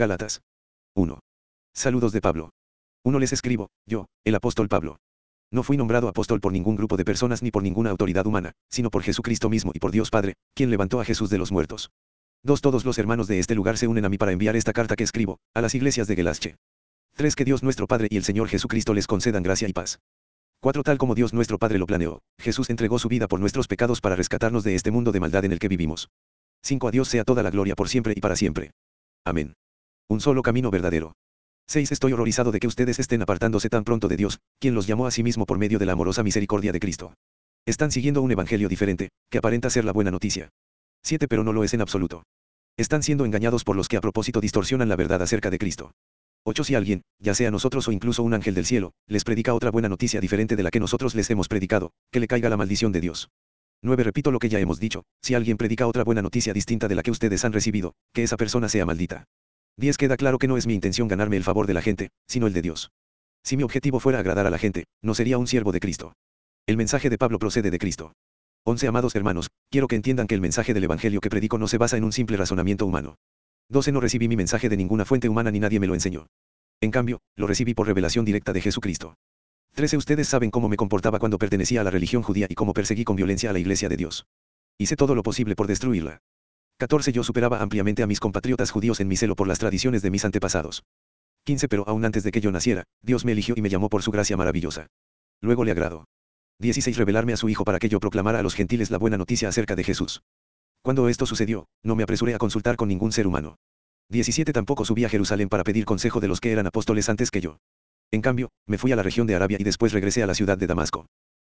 Gálatas 1. Saludos de Pablo. 1 les escribo, yo, el apóstol Pablo. No fui nombrado apóstol por ningún grupo de personas ni por ninguna autoridad humana, sino por Jesucristo mismo y por Dios Padre, quien levantó a Jesús de los muertos. 2. Todos los hermanos de este lugar se unen a mí para enviar esta carta que escribo, a las iglesias de Gelasche. 3. Que Dios nuestro Padre y el Señor Jesucristo les concedan gracia y paz. 4. Tal como Dios nuestro Padre lo planeó, Jesús entregó su vida por nuestros pecados para rescatarnos de este mundo de maldad en el que vivimos. 5. A Dios sea toda la gloria por siempre y para siempre. Amén. Un solo camino verdadero. 6. Estoy horrorizado de que ustedes estén apartándose tan pronto de Dios, quien los llamó a sí mismo por medio de la amorosa misericordia de Cristo. Están siguiendo un evangelio diferente, que aparenta ser la buena noticia. 7. Pero no lo es en absoluto. Están siendo engañados por los que a propósito distorsionan la verdad acerca de Cristo. 8. Si alguien, ya sea nosotros o incluso un ángel del cielo, les predica otra buena noticia diferente de la que nosotros les hemos predicado, que le caiga la maldición de Dios. 9. Repito lo que ya hemos dicho, si alguien predica otra buena noticia distinta de la que ustedes han recibido, que esa persona sea maldita. 10. Queda claro que no es mi intención ganarme el favor de la gente, sino el de Dios. Si mi objetivo fuera agradar a la gente, no sería un siervo de Cristo. El mensaje de Pablo procede de Cristo. 11. Amados hermanos, quiero que entiendan que el mensaje del Evangelio que predico no se basa en un simple razonamiento humano. 12. No recibí mi mensaje de ninguna fuente humana ni nadie me lo enseñó. En cambio, lo recibí por revelación directa de Jesucristo. 13. Ustedes saben cómo me comportaba cuando pertenecía a la religión judía y cómo perseguí con violencia a la iglesia de Dios. Hice todo lo posible por destruirla. 14. Yo superaba ampliamente a mis compatriotas judíos en mi celo por las tradiciones de mis antepasados. 15. Pero aún antes de que yo naciera, Dios me eligió y me llamó por su gracia maravillosa. Luego le agradó. 16. Revelarme a su Hijo para que yo proclamara a los gentiles la buena noticia acerca de Jesús. Cuando esto sucedió, no me apresuré a consultar con ningún ser humano. 17 Tampoco subí a Jerusalén para pedir consejo de los que eran apóstoles antes que yo. En cambio, me fui a la región de Arabia y después regresé a la ciudad de Damasco.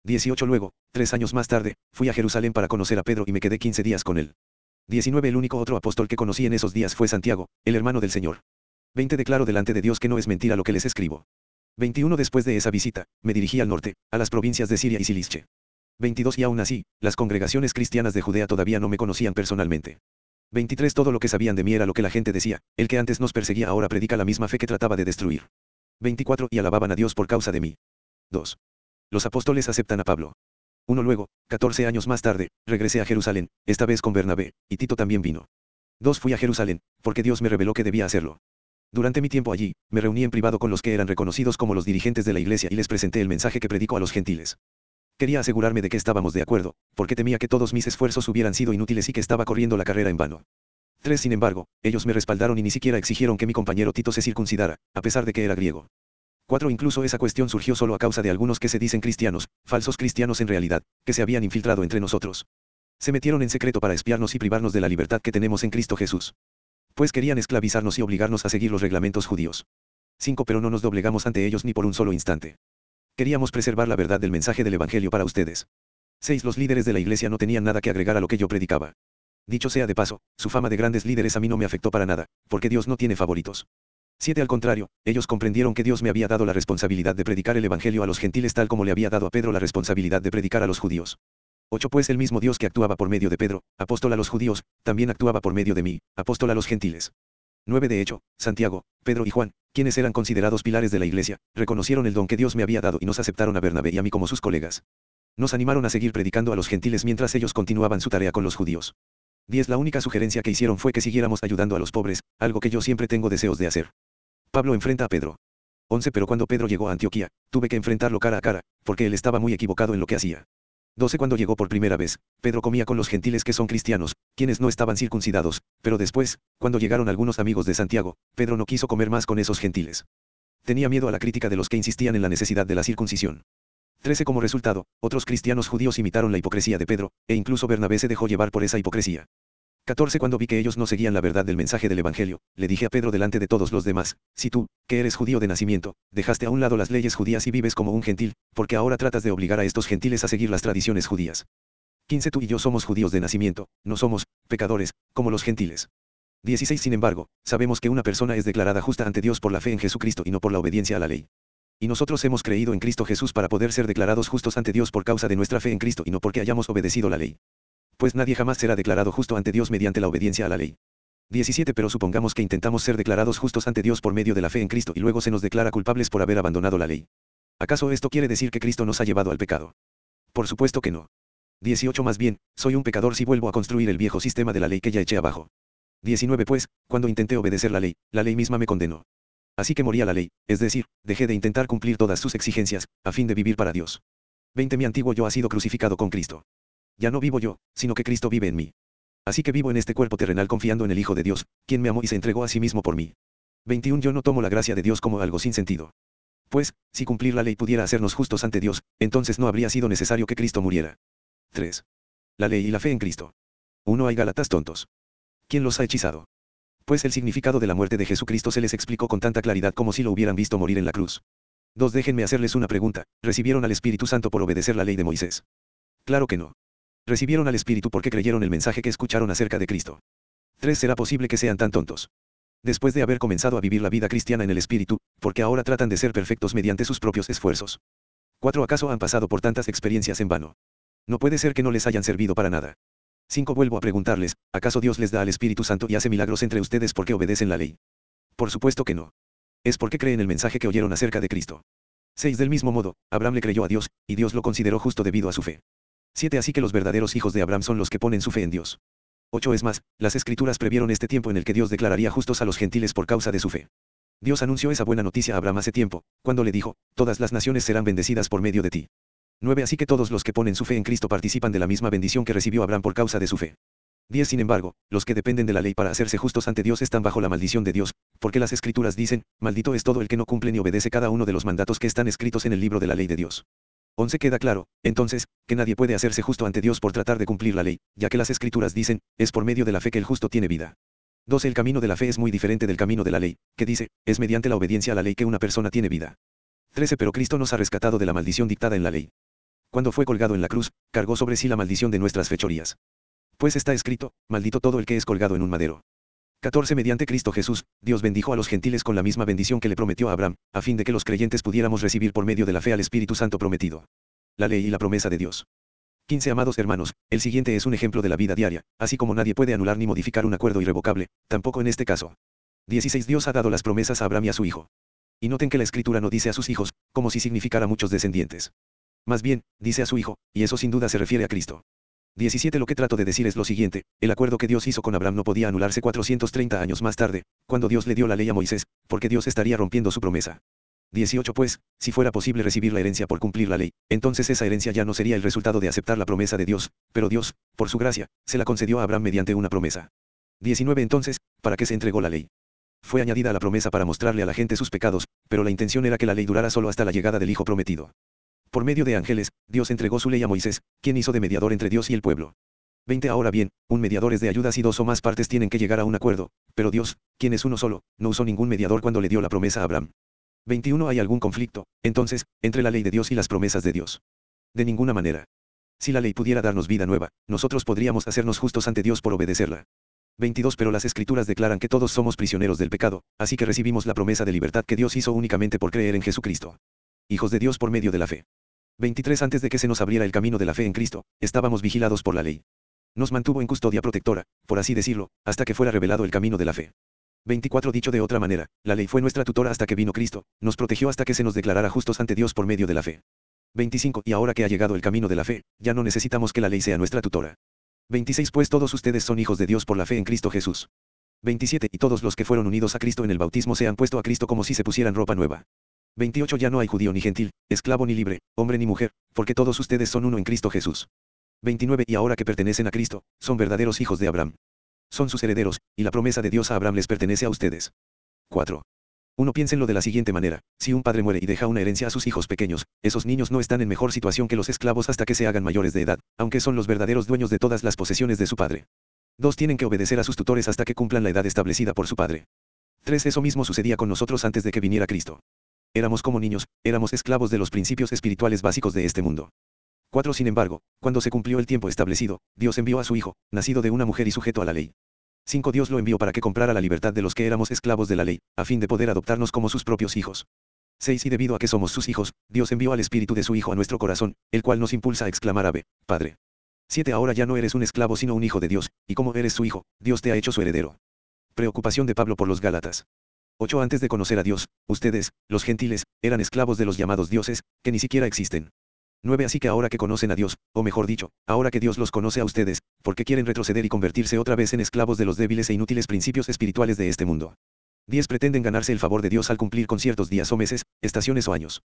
18 Luego, tres años más tarde, fui a Jerusalén para conocer a Pedro y me quedé 15 días con él. 19 El único otro apóstol que conocí en esos días fue Santiago, el hermano del Señor. 20 Declaro delante de Dios que no es mentira lo que les escribo. 21 Después de esa visita, me dirigí al norte, a las provincias de Siria y Cilicia. 22 Y aún así, las congregaciones cristianas de Judea todavía no me conocían personalmente. 23 Todo lo que sabían de mí era lo que la gente decía, el que antes nos perseguía ahora predica la misma fe que trataba de destruir. 24 Y alababan a Dios por causa de mí. 2. Los apóstoles aceptan a Pablo. 1 Luego, 14 años más tarde, regresé a Jerusalén, esta vez con Bernabé, y Tito también vino. 2 Fui a Jerusalén, porque Dios me reveló que debía hacerlo. Durante mi tiempo allí, me reuní en privado con los que eran reconocidos como los dirigentes de la iglesia y les presenté el mensaje que predico a los gentiles. Quería asegurarme de que estábamos de acuerdo, porque temía que todos mis esfuerzos hubieran sido inútiles y que estaba corriendo la carrera en vano. 3. Sin embargo, ellos me respaldaron y ni siquiera exigieron que mi compañero Tito se circuncidara, a pesar de que era griego. 4. Incluso esa cuestión surgió solo a causa de algunos que se dicen cristianos, falsos cristianos en realidad, que se habían infiltrado entre nosotros. Se metieron en secreto para espiarnos y privarnos de la libertad que tenemos en Cristo Jesús. Pues querían esclavizarnos y obligarnos a seguir los reglamentos judíos. 5. Pero no nos doblegamos ante ellos ni por un solo instante. Queríamos preservar la verdad del mensaje del Evangelio para ustedes. 6. Los líderes de la iglesia no tenían nada que agregar a lo que yo predicaba. Dicho sea de paso, su fama de grandes líderes a mí no me afectó para nada, porque Dios no tiene favoritos. 7. Al contrario, ellos comprendieron que Dios me había dado la responsabilidad de predicar el Evangelio a los gentiles tal como le había dado a Pedro la responsabilidad de predicar a los judíos. 8. Pues el mismo Dios que actuaba por medio de Pedro, apóstol a los judíos, también actuaba por medio de mí, apóstol a los gentiles. 9. De hecho, Santiago, Pedro y Juan, quienes eran considerados pilares de la iglesia, reconocieron el don que Dios me había dado y nos aceptaron a Bernabé y a mí como sus colegas. Nos animaron a seguir predicando a los gentiles mientras ellos continuaban su tarea con los judíos. 10. La única sugerencia que hicieron fue que siguiéramos ayudando a los pobres, algo que yo siempre tengo deseos de hacer. Pablo enfrenta a Pedro. 11. Pero cuando Pedro llegó a Antioquía, tuve que enfrentarlo cara a cara, porque él estaba muy equivocado en lo que hacía. 12. Cuando llegó por primera vez, Pedro comía con los gentiles que son cristianos, quienes no estaban circuncidados, pero después, cuando llegaron algunos amigos de Santiago, Pedro no quiso comer más con esos gentiles. Tenía miedo a la crítica de los que insistían en la necesidad de la circuncisión. 13. Como resultado, otros cristianos judíos imitaron la hipocresía de Pedro, e incluso Bernabé se dejó llevar por esa hipocresía. 14. Cuando vi que ellos no seguían la verdad del mensaje del Evangelio, le dije a Pedro delante de todos los demás, si tú, que eres judío de nacimiento, dejaste a un lado las leyes judías y vives como un gentil, porque ahora tratas de obligar a estos gentiles a seguir las tradiciones judías. 15. Tú y yo somos judíos de nacimiento, no somos, pecadores, como los gentiles. 16. Sin embargo, sabemos que una persona es declarada justa ante Dios por la fe en Jesucristo y no por la obediencia a la ley. Y nosotros hemos creído en Cristo Jesús para poder ser declarados justos ante Dios por causa de nuestra fe en Cristo y no porque hayamos obedecido la ley pues nadie jamás será declarado justo ante Dios mediante la obediencia a la ley. 17 Pero supongamos que intentamos ser declarados justos ante Dios por medio de la fe en Cristo y luego se nos declara culpables por haber abandonado la ley. ¿Acaso esto quiere decir que Cristo nos ha llevado al pecado? Por supuesto que no. 18 Más bien, soy un pecador si vuelvo a construir el viejo sistema de la ley que ya eché abajo. 19 Pues, cuando intenté obedecer la ley, la ley misma me condenó. Así que morí a la ley, es decir, dejé de intentar cumplir todas sus exigencias, a fin de vivir para Dios. 20 Mi antiguo yo ha sido crucificado con Cristo. Ya no vivo yo, sino que Cristo vive en mí. Así que vivo en este cuerpo terrenal confiando en el Hijo de Dios, quien me amó y se entregó a sí mismo por mí. 21 Yo no tomo la gracia de Dios como algo sin sentido. Pues, si cumplir la ley pudiera hacernos justos ante Dios, entonces no habría sido necesario que Cristo muriera. 3. La ley y la fe en Cristo. 1. Hay galatas tontos. ¿Quién los ha hechizado? Pues el significado de la muerte de Jesucristo se les explicó con tanta claridad como si lo hubieran visto morir en la cruz. 2. Déjenme hacerles una pregunta, ¿recibieron al Espíritu Santo por obedecer la ley de Moisés? Claro que no. Recibieron al Espíritu porque creyeron el mensaje que escucharon acerca de Cristo. 3. ¿Será posible que sean tan tontos? Después de haber comenzado a vivir la vida cristiana en el Espíritu, porque ahora tratan de ser perfectos mediante sus propios esfuerzos. 4. ¿Acaso han pasado por tantas experiencias en vano? No puede ser que no les hayan servido para nada. 5. Vuelvo a preguntarles, ¿acaso Dios les da al Espíritu Santo y hace milagros entre ustedes porque obedecen la ley? Por supuesto que no. Es porque creen el mensaje que oyeron acerca de Cristo. 6. Del mismo modo, Abraham le creyó a Dios, y Dios lo consideró justo debido a su fe. 7. Así que los verdaderos hijos de Abraham son los que ponen su fe en Dios. 8. Es más, las escrituras previeron este tiempo en el que Dios declararía justos a los gentiles por causa de su fe. Dios anunció esa buena noticia a Abraham hace tiempo, cuando le dijo, todas las naciones serán bendecidas por medio de ti. 9. Así que todos los que ponen su fe en Cristo participan de la misma bendición que recibió Abraham por causa de su fe. 10. Sin embargo, los que dependen de la ley para hacerse justos ante Dios están bajo la maldición de Dios, porque las escrituras dicen, maldito es todo el que no cumple ni obedece cada uno de los mandatos que están escritos en el libro de la ley de Dios. 11 queda claro, entonces, que nadie puede hacerse justo ante Dios por tratar de cumplir la ley, ya que las escrituras dicen, es por medio de la fe que el justo tiene vida. 12 El camino de la fe es muy diferente del camino de la ley, que dice, es mediante la obediencia a la ley que una persona tiene vida. 13 Pero Cristo nos ha rescatado de la maldición dictada en la ley. Cuando fue colgado en la cruz, cargó sobre sí la maldición de nuestras fechorías. Pues está escrito, maldito todo el que es colgado en un madero. 14 Mediante Cristo Jesús, Dios bendijo a los gentiles con la misma bendición que le prometió a Abraham, a fin de que los creyentes pudiéramos recibir por medio de la fe al Espíritu Santo prometido. La ley y la promesa de Dios. 15 Amados hermanos, el siguiente es un ejemplo de la vida diaria, así como nadie puede anular ni modificar un acuerdo irrevocable, tampoco en este caso. 16 Dios ha dado las promesas a Abraham y a su hijo. Y noten que la escritura no dice a sus hijos, como si significara muchos descendientes. Más bien, dice a su hijo, y eso sin duda se refiere a Cristo. 17 Lo que trato de decir es lo siguiente, el acuerdo que Dios hizo con Abraham no podía anularse 430 años más tarde, cuando Dios le dio la ley a Moisés, porque Dios estaría rompiendo su promesa. 18 Pues, si fuera posible recibir la herencia por cumplir la ley, entonces esa herencia ya no sería el resultado de aceptar la promesa de Dios, pero Dios, por su gracia, se la concedió a Abraham mediante una promesa. 19 Entonces, ¿para qué se entregó la ley? Fue añadida a la promesa para mostrarle a la gente sus pecados, pero la intención era que la ley durara solo hasta la llegada del Hijo prometido. Por medio de ángeles, Dios entregó su ley a Moisés, quien hizo de mediador entre Dios y el pueblo. 20 Ahora bien, un mediador es de ayudas y dos o más partes tienen que llegar a un acuerdo, pero Dios, quien es uno solo, no usó ningún mediador cuando le dio la promesa a Abraham. 21 Hay algún conflicto, entonces, entre la ley de Dios y las promesas de Dios. De ninguna manera. Si la ley pudiera darnos vida nueva, nosotros podríamos hacernos justos ante Dios por obedecerla. 22 Pero las escrituras declaran que todos somos prisioneros del pecado, así que recibimos la promesa de libertad que Dios hizo únicamente por creer en Jesucristo. Hijos de Dios por medio de la fe. 23 Antes de que se nos abriera el camino de la fe en Cristo, estábamos vigilados por la ley. Nos mantuvo en custodia protectora, por así decirlo, hasta que fuera revelado el camino de la fe. 24 Dicho de otra manera, la ley fue nuestra tutora hasta que vino Cristo, nos protegió hasta que se nos declarara justos ante Dios por medio de la fe. 25 Y ahora que ha llegado el camino de la fe, ya no necesitamos que la ley sea nuestra tutora. 26 Pues todos ustedes son hijos de Dios por la fe en Cristo Jesús. 27 Y todos los que fueron unidos a Cristo en el bautismo se han puesto a Cristo como si se pusieran ropa nueva. 28 Ya no hay judío ni gentil, esclavo ni libre, hombre ni mujer, porque todos ustedes son uno en Cristo Jesús. 29 Y ahora que pertenecen a Cristo, son verdaderos hijos de Abraham. Son sus herederos, y la promesa de Dios a Abraham les pertenece a ustedes. 4. Uno piénsenlo de la siguiente manera, si un padre muere y deja una herencia a sus hijos pequeños, esos niños no están en mejor situación que los esclavos hasta que se hagan mayores de edad, aunque son los verdaderos dueños de todas las posesiones de su padre. 2. Tienen que obedecer a sus tutores hasta que cumplan la edad establecida por su padre. 3. Eso mismo sucedía con nosotros antes de que viniera Cristo. Éramos como niños, éramos esclavos de los principios espirituales básicos de este mundo. 4. Sin embargo, cuando se cumplió el tiempo establecido, Dios envió a su Hijo, nacido de una mujer y sujeto a la ley. 5. Dios lo envió para que comprara la libertad de los que éramos esclavos de la ley, a fin de poder adoptarnos como sus propios hijos. 6. Y debido a que somos sus hijos, Dios envió al Espíritu de su Hijo a nuestro corazón, el cual nos impulsa a exclamar Ave, Padre. 7. Ahora ya no eres un esclavo sino un hijo de Dios, y como eres su hijo, Dios te ha hecho su heredero. Preocupación de Pablo por los Gálatas. 8. Antes de conocer a Dios, ustedes, los gentiles, eran esclavos de los llamados dioses, que ni siquiera existen. 9 Así que ahora que conocen a Dios, o mejor dicho, ahora que Dios los conoce a ustedes, ¿por qué quieren retroceder y convertirse otra vez en esclavos de los débiles e inútiles principios espirituales de este mundo? 10 Pretenden ganarse el favor de Dios al cumplir con ciertos días o meses, estaciones o años.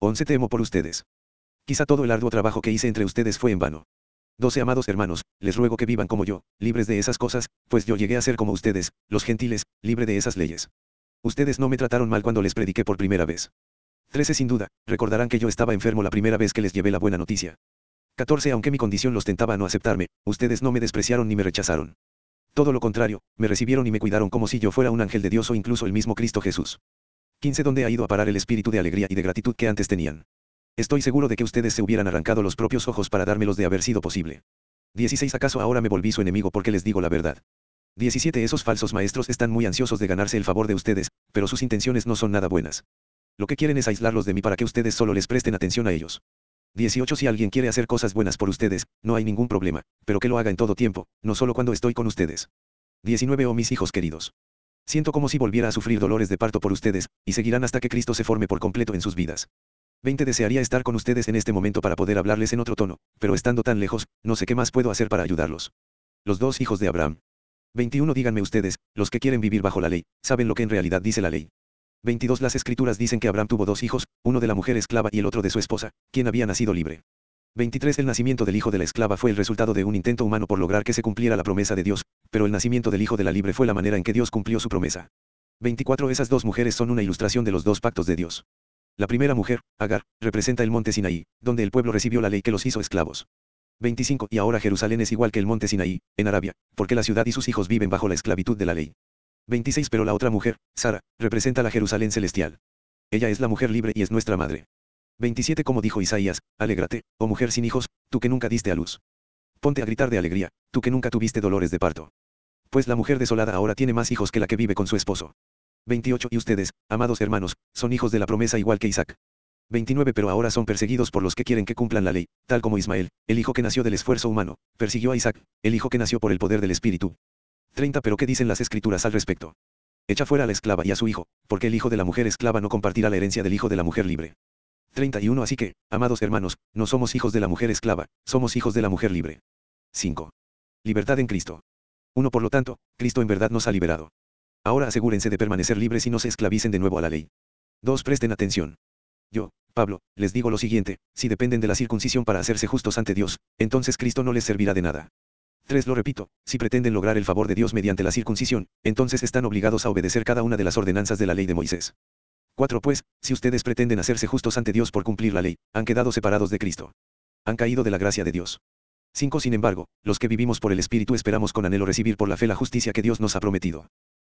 11 Temo por ustedes. Quizá todo el arduo trabajo que hice entre ustedes fue en vano. 12 Amados hermanos, les ruego que vivan como yo, libres de esas cosas, pues yo llegué a ser como ustedes, los gentiles, libre de esas leyes. Ustedes no me trataron mal cuando les prediqué por primera vez. 13 Sin duda, recordarán que yo estaba enfermo la primera vez que les llevé la buena noticia. 14 Aunque mi condición los tentaba a no aceptarme, ustedes no me despreciaron ni me rechazaron. Todo lo contrario, me recibieron y me cuidaron como si yo fuera un ángel de Dios o incluso el mismo Cristo Jesús. 15 ¿Dónde ha ido a parar el espíritu de alegría y de gratitud que antes tenían? Estoy seguro de que ustedes se hubieran arrancado los propios ojos para dármelos de haber sido posible. 16 ¿Acaso ahora me volví su enemigo porque les digo la verdad? 17 Esos falsos maestros están muy ansiosos de ganarse el favor de ustedes, pero sus intenciones no son nada buenas. Lo que quieren es aislarlos de mí para que ustedes solo les presten atención a ellos. 18 Si alguien quiere hacer cosas buenas por ustedes, no hay ningún problema, pero que lo haga en todo tiempo, no solo cuando estoy con ustedes. 19 Oh mis hijos queridos. Siento como si volviera a sufrir dolores de parto por ustedes, y seguirán hasta que Cristo se forme por completo en sus vidas. 20 Desearía estar con ustedes en este momento para poder hablarles en otro tono, pero estando tan lejos, no sé qué más puedo hacer para ayudarlos. Los dos hijos de Abraham. 21 Díganme ustedes, los que quieren vivir bajo la ley, saben lo que en realidad dice la ley. 22 Las escrituras dicen que Abraham tuvo dos hijos, uno de la mujer esclava y el otro de su esposa, quien había nacido libre. 23 El nacimiento del hijo de la esclava fue el resultado de un intento humano por lograr que se cumpliera la promesa de Dios, pero el nacimiento del hijo de la libre fue la manera en que Dios cumplió su promesa. 24 Esas dos mujeres son una ilustración de los dos pactos de Dios. La primera mujer, Agar, representa el monte Sinaí, donde el pueblo recibió la ley que los hizo esclavos. 25 Y ahora Jerusalén es igual que el monte Sinaí, en Arabia, porque la ciudad y sus hijos viven bajo la esclavitud de la ley. 26 Pero la otra mujer, Sara, representa la Jerusalén celestial. Ella es la mujer libre y es nuestra madre. 27 Como dijo Isaías, alégrate, oh mujer sin hijos, tú que nunca diste a luz. Ponte a gritar de alegría, tú que nunca tuviste dolores de parto. Pues la mujer desolada ahora tiene más hijos que la que vive con su esposo. 28 Y ustedes, amados hermanos, son hijos de la promesa igual que Isaac. 29 Pero ahora son perseguidos por los que quieren que cumplan la ley, tal como Ismael, el hijo que nació del esfuerzo humano, persiguió a Isaac, el hijo que nació por el poder del Espíritu. 30 Pero ¿qué dicen las escrituras al respecto? Echa fuera a la esclava y a su hijo, porque el hijo de la mujer esclava no compartirá la herencia del hijo de la mujer libre. 31 Así que, amados hermanos, no somos hijos de la mujer esclava, somos hijos de la mujer libre. 5. Libertad en Cristo. 1 Por lo tanto, Cristo en verdad nos ha liberado. Ahora asegúrense de permanecer libres y no se esclavicen de nuevo a la ley. 2 Presten atención. Yo, Pablo, les digo lo siguiente, si dependen de la circuncisión para hacerse justos ante Dios, entonces Cristo no les servirá de nada. 3. Lo repito, si pretenden lograr el favor de Dios mediante la circuncisión, entonces están obligados a obedecer cada una de las ordenanzas de la ley de Moisés. 4. Pues, si ustedes pretenden hacerse justos ante Dios por cumplir la ley, han quedado separados de Cristo. Han caído de la gracia de Dios. 5. Sin embargo, los que vivimos por el Espíritu esperamos con anhelo recibir por la fe la justicia que Dios nos ha prometido.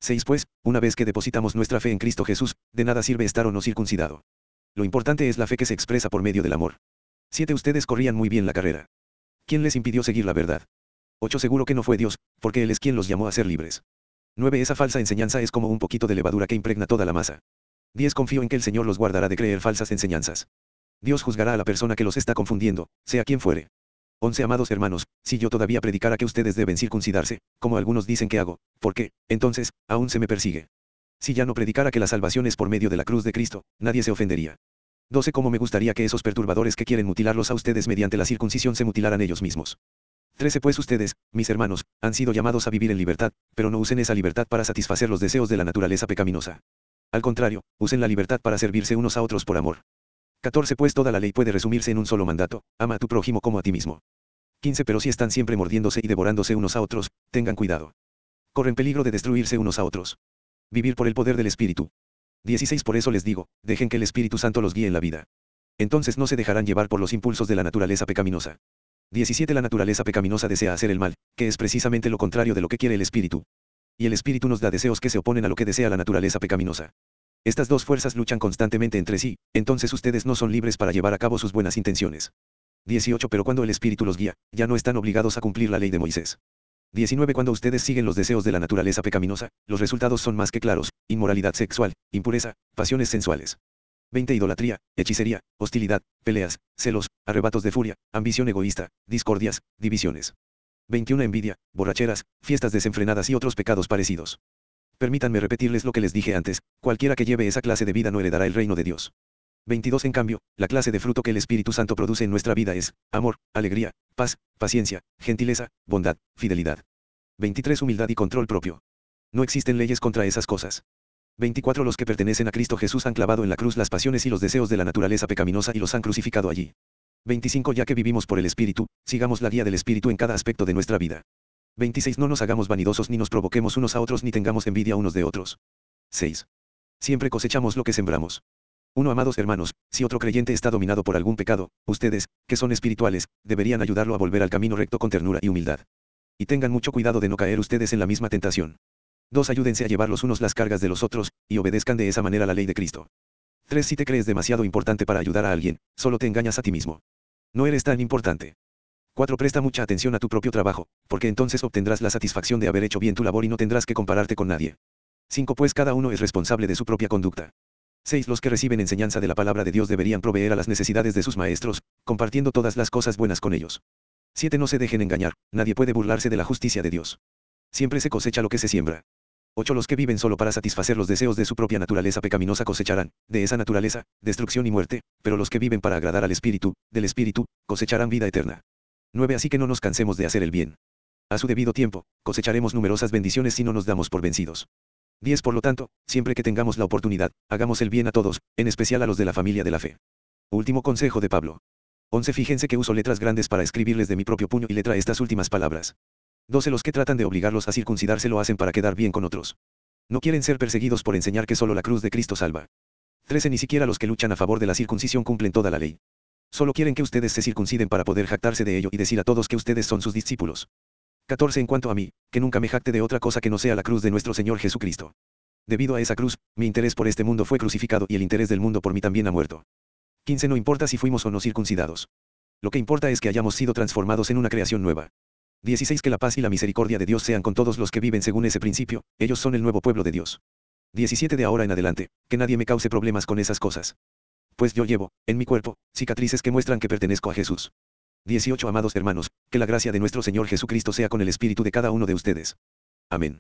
6. Pues, una vez que depositamos nuestra fe en Cristo Jesús, de nada sirve estar o no circuncidado. Lo importante es la fe que se expresa por medio del amor. 7. Ustedes corrían muy bien la carrera. ¿Quién les impidió seguir la verdad? 8. Seguro que no fue Dios, porque Él es quien los llamó a ser libres. 9. Esa falsa enseñanza es como un poquito de levadura que impregna toda la masa. 10. Confío en que el Señor los guardará de creer falsas enseñanzas. Dios juzgará a la persona que los está confundiendo, sea quien fuere. 11. Amados hermanos, si yo todavía predicara que ustedes deben circuncidarse, como algunos dicen que hago, ¿por qué? Entonces, aún se me persigue. Si ya no predicara que la salvación es por medio de la cruz de Cristo, nadie se ofendería. 12. Cómo me gustaría que esos perturbadores que quieren mutilarlos a ustedes mediante la circuncisión se mutilaran ellos mismos. 13. Pues ustedes, mis hermanos, han sido llamados a vivir en libertad, pero no usen esa libertad para satisfacer los deseos de la naturaleza pecaminosa. Al contrario, usen la libertad para servirse unos a otros por amor. 14. Pues toda la ley puede resumirse en un solo mandato, ama a tu prójimo como a ti mismo. 15. Pero si están siempre mordiéndose y devorándose unos a otros, tengan cuidado. Corren peligro de destruirse unos a otros. Vivir por el poder del Espíritu. 16 Por eso les digo, dejen que el Espíritu Santo los guíe en la vida. Entonces no se dejarán llevar por los impulsos de la naturaleza pecaminosa. 17 La naturaleza pecaminosa desea hacer el mal, que es precisamente lo contrario de lo que quiere el Espíritu. Y el Espíritu nos da deseos que se oponen a lo que desea la naturaleza pecaminosa. Estas dos fuerzas luchan constantemente entre sí, entonces ustedes no son libres para llevar a cabo sus buenas intenciones. 18 Pero cuando el Espíritu los guía, ya no están obligados a cumplir la ley de Moisés. 19 Cuando ustedes siguen los deseos de la naturaleza pecaminosa, los resultados son más que claros, inmoralidad sexual, impureza, pasiones sensuales. 20 Idolatría, hechicería, hostilidad, peleas, celos, arrebatos de furia, ambición egoísta, discordias, divisiones. 21 Envidia, borracheras, fiestas desenfrenadas y otros pecados parecidos. Permítanme repetirles lo que les dije antes, cualquiera que lleve esa clase de vida no heredará el reino de Dios. 22 En cambio, la clase de fruto que el Espíritu Santo produce en nuestra vida es, amor, alegría, paz, paciencia, gentileza, bondad, fidelidad. 23 Humildad y control propio. No existen leyes contra esas cosas. 24 Los que pertenecen a Cristo Jesús han clavado en la cruz las pasiones y los deseos de la naturaleza pecaminosa y los han crucificado allí. 25 Ya que vivimos por el Espíritu, sigamos la guía del Espíritu en cada aspecto de nuestra vida. 26 No nos hagamos vanidosos ni nos provoquemos unos a otros ni tengamos envidia unos de otros. 6. Siempre cosechamos lo que sembramos. 1 Amados hermanos, si otro creyente está dominado por algún pecado, ustedes, que son espirituales, deberían ayudarlo a volver al camino recto con ternura y humildad. Y tengan mucho cuidado de no caer ustedes en la misma tentación. 2. Ayúdense a llevar los unos las cargas de los otros, y obedezcan de esa manera la ley de Cristo. 3. Si te crees demasiado importante para ayudar a alguien, solo te engañas a ti mismo. No eres tan importante. 4. Presta mucha atención a tu propio trabajo, porque entonces obtendrás la satisfacción de haber hecho bien tu labor y no tendrás que compararte con nadie. 5. Pues cada uno es responsable de su propia conducta. 6. Los que reciben enseñanza de la palabra de Dios deberían proveer a las necesidades de sus maestros, compartiendo todas las cosas buenas con ellos. 7. No se dejen engañar, nadie puede burlarse de la justicia de Dios. Siempre se cosecha lo que se siembra. 8. Los que viven solo para satisfacer los deseos de su propia naturaleza pecaminosa cosecharán, de esa naturaleza, destrucción y muerte, pero los que viven para agradar al Espíritu, del Espíritu, cosecharán vida eterna. 9. Así que no nos cansemos de hacer el bien. A su debido tiempo, cosecharemos numerosas bendiciones si no nos damos por vencidos. 10. Por lo tanto, siempre que tengamos la oportunidad, hagamos el bien a todos, en especial a los de la familia de la fe. Último consejo de Pablo. 11. Fíjense que uso letras grandes para escribirles de mi propio puño y letra estas últimas palabras. 12. Los que tratan de obligarlos a circuncidarse lo hacen para quedar bien con otros. No quieren ser perseguidos por enseñar que solo la cruz de Cristo salva. 13. Ni siquiera los que luchan a favor de la circuncisión cumplen toda la ley. Solo quieren que ustedes se circunciden para poder jactarse de ello y decir a todos que ustedes son sus discípulos. 14. En cuanto a mí, que nunca me jacte de otra cosa que no sea la cruz de nuestro Señor Jesucristo. Debido a esa cruz, mi interés por este mundo fue crucificado y el interés del mundo por mí también ha muerto. 15. No importa si fuimos o no circuncidados. Lo que importa es que hayamos sido transformados en una creación nueva. 16. Que la paz y la misericordia de Dios sean con todos los que viven según ese principio, ellos son el nuevo pueblo de Dios. 17. De ahora en adelante, que nadie me cause problemas con esas cosas. Pues yo llevo, en mi cuerpo, cicatrices que muestran que pertenezco a Jesús. 18 Amados hermanos, que la gracia de nuestro Señor Jesucristo sea con el espíritu de cada uno de ustedes. Amén.